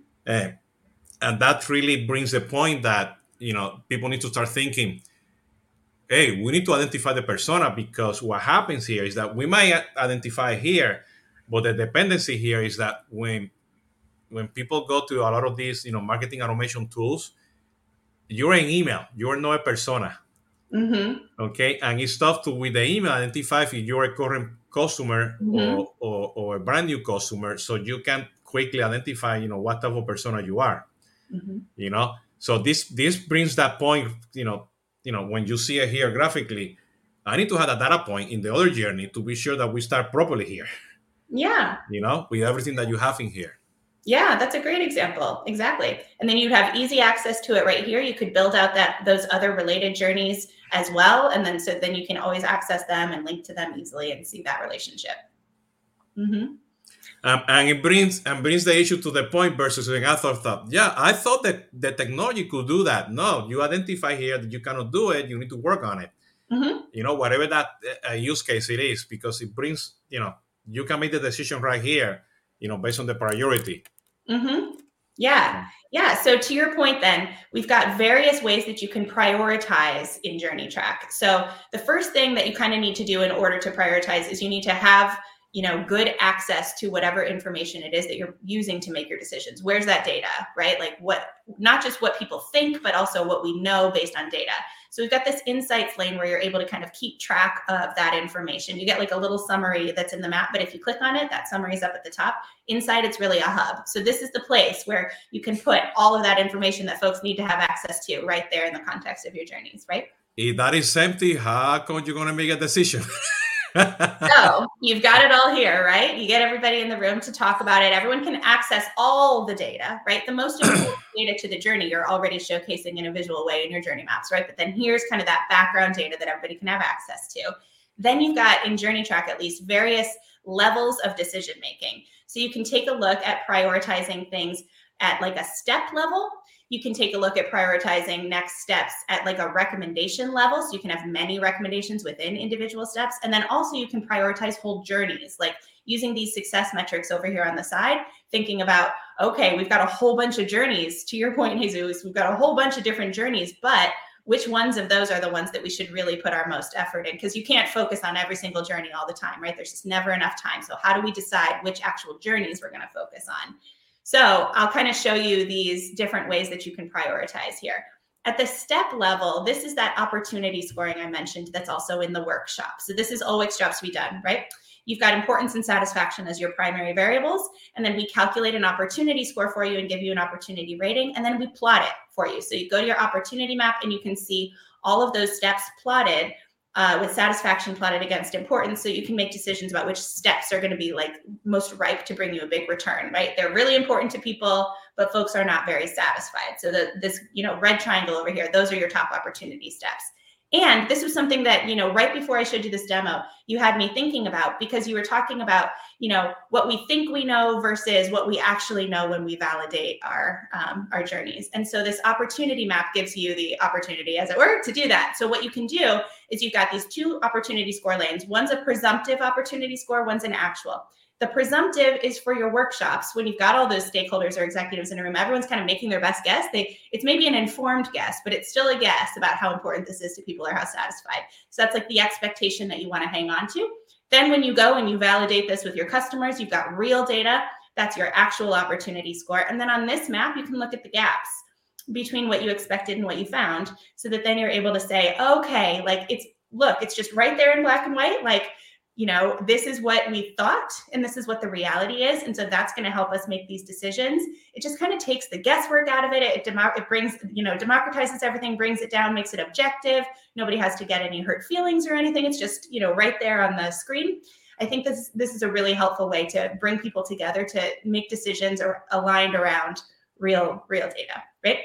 and that really brings the point that you know people need to start thinking hey we need to identify the persona because what happens here is that we might identify here but the dependency here is that when when people go to a lot of these you know marketing automation tools you're an email you're not a persona mm-hmm. okay and it's tough to with the email identify if you're a current customer mm-hmm. or, or, or a brand new customer so you can quickly identify you know what type of persona you are mm-hmm. you know so this this brings that point you know you know when you see it here graphically i need to have a data point in the other journey to be sure that we start properly here. Yeah. You know with everything that you have in here. Yeah that's a great example. Exactly. And then you'd have easy access to it right here. You could build out that those other related journeys as well. And then so then you can always access them and link to them easily and see that relationship. Mm-hmm. Um, and it brings and brings the issue to the point versus when I thought, yeah, I thought that the technology could do that. No, you identify here that you cannot do it. You need to work on it. Mm-hmm. You know, whatever that uh, use case it is, because it brings, you know, you can make the decision right here, you know, based on the priority. Mm-hmm. Yeah. Yeah. So to your point, then we've got various ways that you can prioritize in JourneyTrack. So the first thing that you kind of need to do in order to prioritize is you need to have you know good access to whatever information it is that you're using to make your decisions. Where's that data right? Like what not just what people think but also what we know based on data. So we've got this insights lane where you're able to kind of keep track of that information. You get like a little summary that's in the map but if you click on it that summary is up at the top. Inside it's really a hub. So this is the place where you can put all of that information that folks need to have access to right there in the context of your journeys right? If that is empty how come you're going to make a decision (laughs) (laughs) so you've got it all here, right? You get everybody in the room to talk about it. Everyone can access all the data, right? The most (clears throat) important data to the journey you're already showcasing in a visual way in your journey maps, right? But then here's kind of that background data that everybody can have access to. Then you've got in JourneyTrack at least various levels of decision making. So you can take a look at prioritizing things at like a step level you can take a look at prioritizing next steps at like a recommendation level. So you can have many recommendations within individual steps. And then also you can prioritize whole journeys, like using these success metrics over here on the side, thinking about, okay, we've got a whole bunch of journeys. To your point, Jesus, we've got a whole bunch of different journeys, but which ones of those are the ones that we should really put our most effort in? Because you can't focus on every single journey all the time, right? There's just never enough time. So, how do we decide which actual journeys we're going to focus on? So I'll kind of show you these different ways that you can prioritize here. At the step level, this is that opportunity scoring I mentioned that's also in the workshop. So this is always jobs to be done, right? You've got importance and satisfaction as your primary variables, and then we calculate an opportunity score for you and give you an opportunity rating, and then we plot it for you. So you go to your opportunity map and you can see all of those steps plotted uh, with satisfaction plotted against importance. So you can make decisions about which steps are going to be like most ripe to bring you a big return right? They're really important to people but folks are not very satisfied. So the, this you know red triangle over here those are your top opportunity steps. And this was something that, you know, right before I showed you this demo, you had me thinking about because you were talking about, you know, what we think we know versus what we actually know when we validate our um, our journeys. And so this opportunity map gives you the opportunity, as it were, to do that. So what you can do is you've got these two opportunity score lanes. One's a presumptive opportunity score, one's an actual. The presumptive is for your workshops when you've got all those stakeholders or executives in a room. Everyone's kind of making their best guess. They it's maybe an informed guess, but it's still a guess about how important this is to people or how satisfied. So that's like the expectation that you want to hang on to. Then when you go and you validate this with your customers, you've got real data. That's your actual opportunity score. And then on this map, you can look at the gaps. between what you expected and what you found so that then you're able to say okay like it's look it's just right there in black and white like you know, this is what we thought and this is what the reality is. And so that's going to help us make these decisions. It just kind of takes the guesswork out of it. It, demo- it brings, you know, democratizes everything, brings it down, makes it objective. Nobody has to get any hurt feelings or anything. It's just, you know, right there on the screen. I think this this is a really helpful way to bring people together to make decisions or aligned around real real data, right?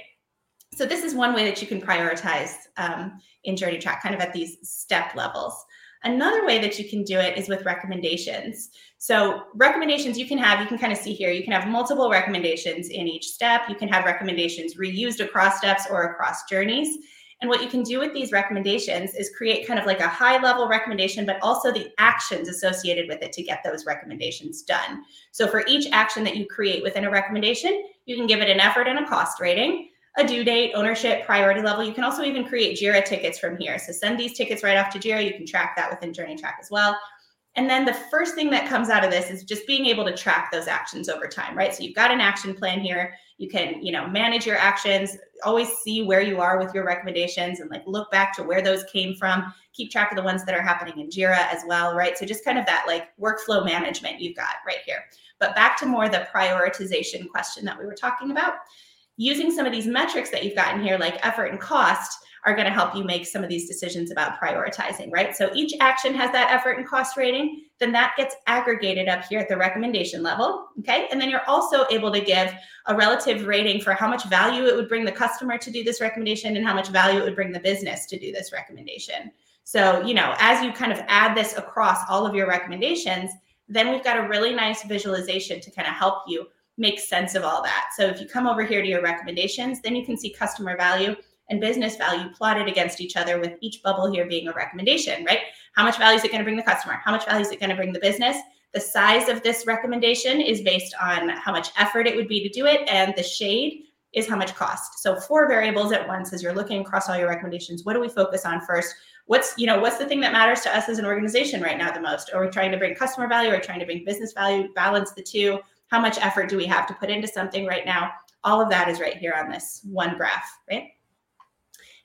So this is one way that you can prioritize um, in JourneyTrack, kind of at these step levels. Another way that you can do it is with recommendations. So, recommendations you can have, you can kind of see here, you can have multiple recommendations in each step. You can have recommendations reused across steps or across journeys. And what you can do with these recommendations is create kind of like a high level recommendation, but also the actions associated with it to get those recommendations done. So, for each action that you create within a recommendation, you can give it an effort and a cost rating a due date, ownership, priority level. You can also even create JIRA tickets from here. So send these tickets right off to JIRA. You can track that within JourneyTrack as well. And then the first thing that comes out of this is just being able to track those actions over time, right? So you've got an action plan here. You can, you know, manage your actions, always see where you are with your recommendations and like look back to where those came from. Keep track of the ones that are happening in JIRA as well, right? So just kind of that like workflow management you've got right here. But back to more the prioritization question that we were talking about using some of these metrics that you've gotten here, like effort and cost, are going to help you make some of these decisions about prioritizing, right? So each action has that effort and cost rating, then that gets aggregated up here at the recommendation level, okay? And then you're also able to give a relative rating for how much value it would bring the customer to do this recommendation and how much value it would bring the business to do this recommendation. So, you know, as you kind of add this across all of your recommendations, then we've got a really nice visualization to kind of help you make sense of all that. So if you come over here to your recommendations, then you can see customer value and business value plotted against each other with each bubble here being a recommendation, right? How much value is it going to bring the customer? How much value is it going to bring the business? The size of this recommendation is based on how much effort it would be to do it, and the shade is how much cost. So four variables at once as you're looking across all your recommendations. What do we focus on first? What's you know what's the thing that matters to us as an organization right now the most? Are we trying to bring customer value or trying to bring business value? Balance the two how much effort do we have to put into something right now? All of that is right here on this one graph, right?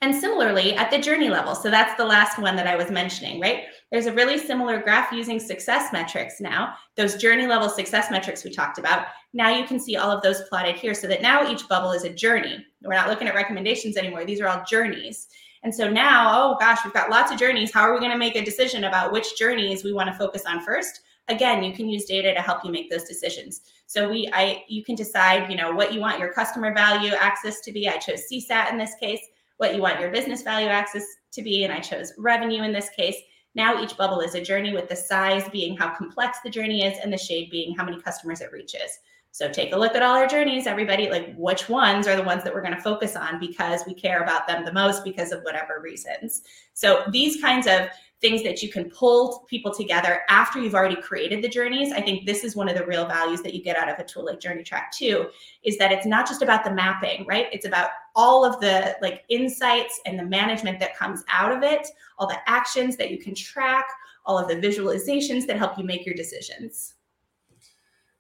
And similarly at the journey level, so that's the last one that I was mentioning, right? There's a really similar graph using success metrics now, those journey level success metrics we talked about. Now you can see all of those plotted here so that now each bubble is a journey. We're not looking at recommendations anymore. These are all journeys. And so now, oh gosh, we've got lots of journeys. How are we going to make a decision about which journeys we want to focus on first? Again you can use data to help you make those decisions. So we i you can decide you know what you want your customer value access to be. I chose csat in this case. What you want your business value access to be and i chose revenue in this case. Now each bubble is a journey with the size being how complex the journey is and the shade being how many customers it reaches. So take a look at all our journeys everybody like which ones are the ones that we're going to focus on because we care about them the most because of whatever reasons. So these kinds of things that you can pull people together after you've already created the journeys. I think this is one of the real values that you get out of a tool like JourneyTrack 2 is that it's not just about the mapping, right? It's about all of the like insights and the management that comes out of it, all the actions that you can track, all of the visualizations that help you make your decisions.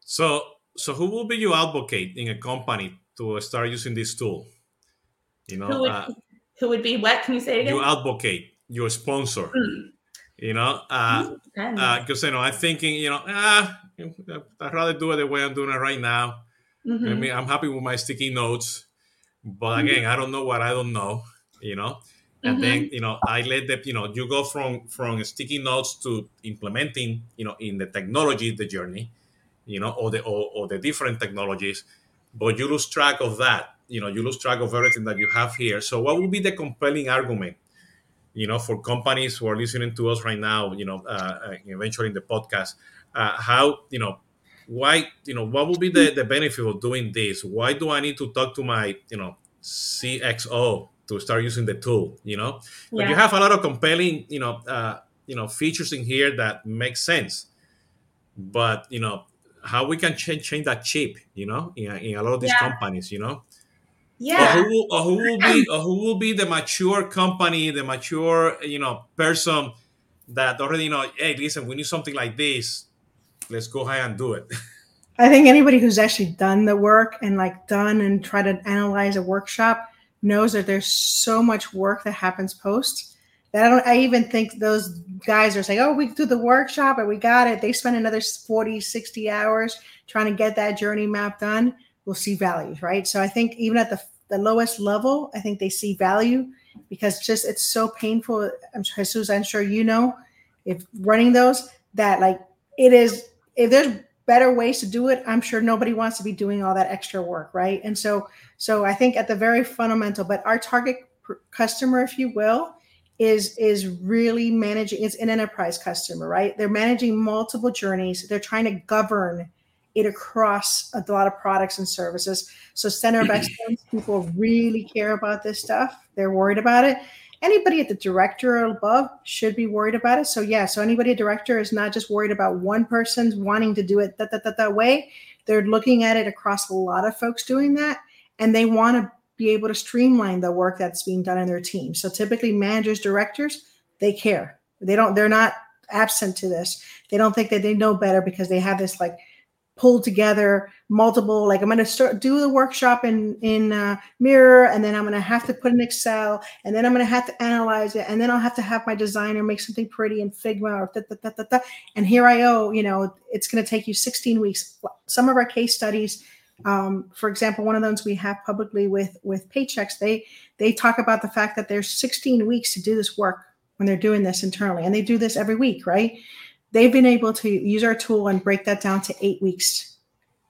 So, so who will be you advocate in a company to start using this tool? You know, who would, uh, who would be what? Can you say it again? You advocate your sponsor. Mm. You know, because uh, uh, you know, I'm thinking, you know, ah, I'd rather do it the way I'm doing it right now. Mm-hmm. I mean, I'm happy with my sticky notes, but mm-hmm. again, mm-hmm. I don't know what I don't know. You know, and mm-hmm. then you know, I let the you know, you go from from sticky notes to implementing, you know, in the technology, the journey, you know, or the or, or the different technologies, but you lose track of that. You know, you lose track of everything that you have here. So, what would be the compelling argument? You know, for companies who are listening to us right now, you know, uh, uh, eventually in the podcast, uh, how, you know, why, you know, what will be the, the benefit of doing this? Why do I need to talk to my, you know, CXO to start using the tool, you know? Yeah. But you have a lot of compelling, you know, uh, you know, features in here that make sense. But, you know, how we can change, change that chip, you know, in, in a lot of these yeah. companies, you know? Yeah. Or who, or who will be (clears throat) or who will be the mature company, the mature you know person that already know. Hey, listen, we need something like this. Let's go ahead and do it. (laughs) I think anybody who's actually done the work and like done and try to analyze a workshop knows that there's so much work that happens post that I don't I even think those guys are saying, "Oh, we do the workshop and we got it." They spend another 40, 60 hours trying to get that journey map done. We'll see value, right? So I think even at the the lowest level, I think they see value because just it's so painful. I'm sure Jesus, I'm sure you know if running those that like it is if there's better ways to do it i'm sure nobody wants to be doing all that extra work right and so so i think at the very fundamental but our target customer if you will is is really managing it's an enterprise customer right they're managing multiple journeys they're trying to govern it across a lot of products and services so center of mm-hmm. excellence people really care about this stuff they're worried about it anybody at the director or above should be worried about it. So yeah, so anybody a director is not just worried about one person's wanting to do it that that that, that way. They're looking at it across a lot of folks doing that, and they want to be able to streamline the work that's being done in their team. So typically, managers, directors, they care. They don't. They're not absent to this. They don't think that they know better because they have this like pull together multiple like i'm going to start do the workshop in in uh, Miro and then i'm going to have to put in excel and then i'm going to have to analyze it and then i'll have to have my designer make something pretty in figma or da, da, da, da, and here i go you know it's going to take you 16 weeks. Some of our case studies um, for example one of those we have publicly with with Paychex they they talk about the fact that there's 16 weeks to do this work when they're doing this internally and they do this every week right they've been able to use our tool and break that down to eight weeks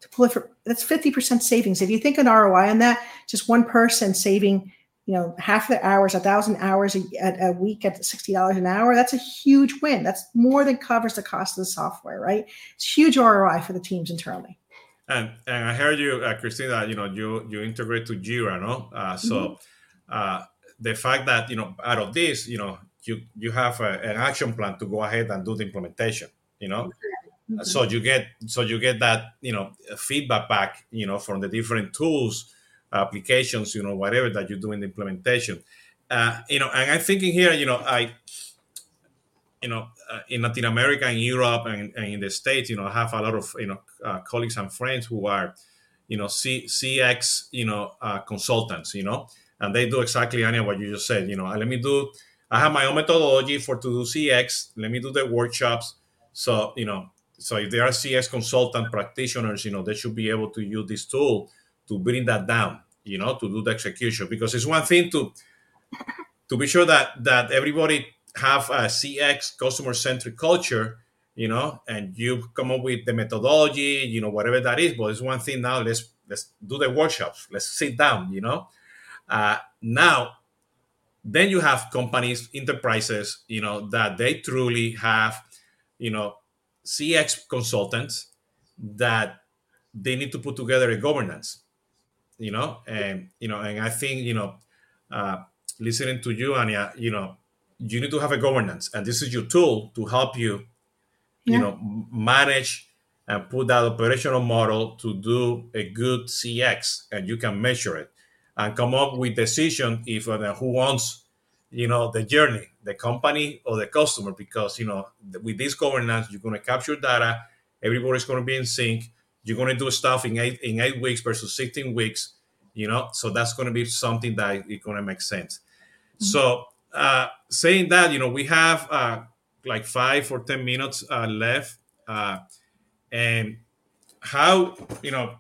to pull it for that's 50% savings. If you think an ROI on that, just one person saving, you know, half the hours, a thousand hours a, a, week at $60 an hour, that's a huge win. That's more than covers the cost of the software, right? It's huge ROI for the teams internally. And, and I heard you, uh, Christina, you know, you, you integrate to Jira, no? Uh, so mm-hmm. uh, the fact that, you know, out of this, you know, you you have a, an action plan to go ahead and do the implementation you know mm-hmm. so you get so you get that you know feedback back you know from the different tools applications you know whatever that you do in the implementation uh, you know and i'm thinking here you know i you know uh, in latin america and europe and, and, in the states you know i have a lot of you know uh, colleagues and friends who are you know C, cx you know uh, consultants you know and they do exactly Ania, what you just said you know let me do I have my own methodology for to do CX. Let me do the workshops. So, you know, so if there are CX consultant practitioners, you know, they should be able to use this tool to bring that down, you know, to do the execution. Because it's one thing to to be sure that that everybody have a CX customer centric culture, you know, and you come up with the methodology, you know, whatever that is. But it's one thing now. Let's let's do the workshops. Let's sit down, you know. Uh, now then you have companies enterprises you know that they truly have you know cx consultants that they need to put together a governance you know and you know and i think you know uh, listening to you ania you know you need to have a governance and this is your tool to help you yeah. you know manage and put that operational model to do a good cx and you can measure it and come up with decision if uh, who owns you know the journey the company or the customer because you know with this governance you're going to capture data everybody's going to be in sync you're going to do stuff in eight in eight weeks versus 16 weeks you know so that's going to be something that is going to make sense mm-hmm. so uh, saying that you know we have uh, like five or ten minutes uh, left uh, and how you know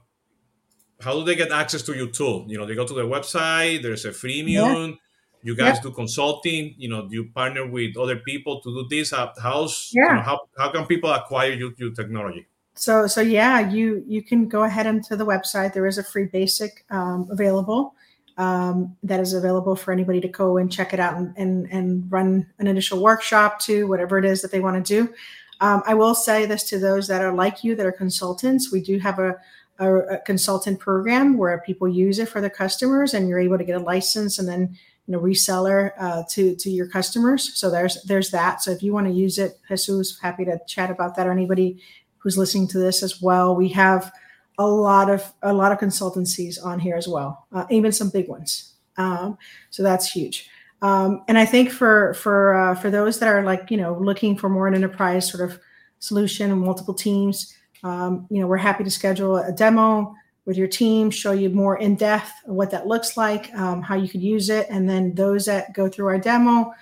how do they get access to your tool? You know, they go to the website. There's a freemium. Yeah. You guys yeah. do consulting. You know, you partner with other people to do this. How's yeah. You know, how how can people acquire your, your technology? So so yeah, you you can go ahead into the website. There is a free basic um, available. Um, that is available for anybody to go and check it out and, and, and run an initial workshop to whatever it is that they want to do. Um, I will say this to those that are like you, that are consultants. We do have a, a, a, consultant program where people use it for their customers, and you're able to get a license and then you know reseller uh, to to your customers. So there's there's that. So if you want to use it, Jesus, happy to chat about that. Or anybody who's listening to this as well, we have a lot of a lot of consultancies on here as well, uh, even some big ones. Um, so that's huge. Um, and I think for for uh, for those that are like you know looking for more an enterprise sort of solution and multiple teams, Um, you know, we're happy to schedule a demo with your team, show you more in depth what that looks like, um, how you could use it, and then those that go through our demo,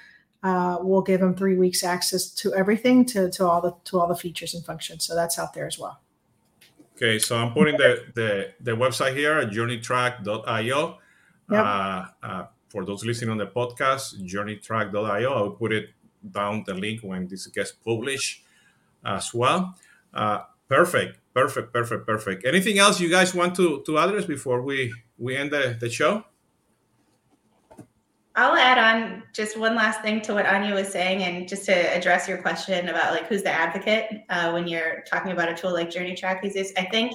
uh, we'll give them three weeks access to everything, to, to all the to all the features and functions. So that's out there as well. Okay, so I'm putting the the, the website here at journeytrack.io. Yep. Uh, uh, for those listening on the podcast, journeytrack.io. I'll put it down the link when this gets published as well. Uh, perfect, perfect, perfect, perfect. Anything else you guys want to to address before we we end the, the show? I'll add on just one last thing to what Ania was saying, and just to address your question about like who's the advocate uh, when you're talking about a tool like JourneyTrack Is. I think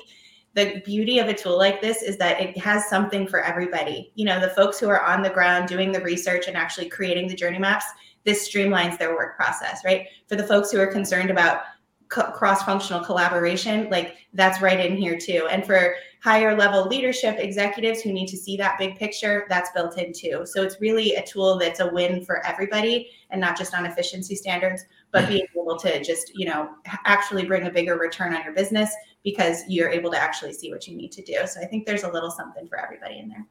the beauty of a tool like this is that it has something for everybody. You know, the folks who are on the ground doing the research and actually creating the journey maps, this streamlines their work process, right? For the folks who are concerned about co- cross-functional collaboration, like that's right in here too. And for higher level leadership executives who need to see that big picture, that's built in too. So it's really a tool that's a win for everybody and not just on efficiency standards, but being able to just, you know, actually bring a bigger return on your business because you're able to actually see what you need to do. So I think there's a little something for everybody in there.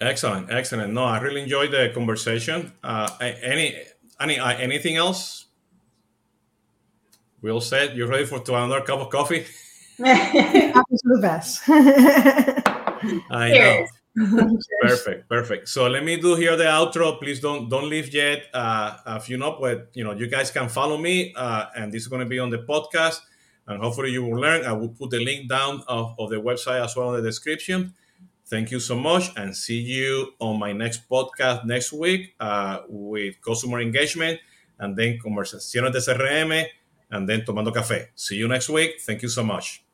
Excellent, excellent. No, I really enjoyed the conversation. Uh, any, any, uh, anything else? We all set. You ready for to another cup of coffee? (laughs) Happens the best. (laughs) I know. (laughs) perfect, perfect. So let me do here the outro. Please don't don't leave yet. Uh, if you know, but you know, you guys can follow me, uh, and this is going to be on the podcast, and hopefully you will learn. I will put the link down of, of the website as well in the description. Thank you so much, and see you on my next podcast next week uh, with customer engagement, and then conversaciones de CRM, and then tomando café. See you next week. Thank you so much.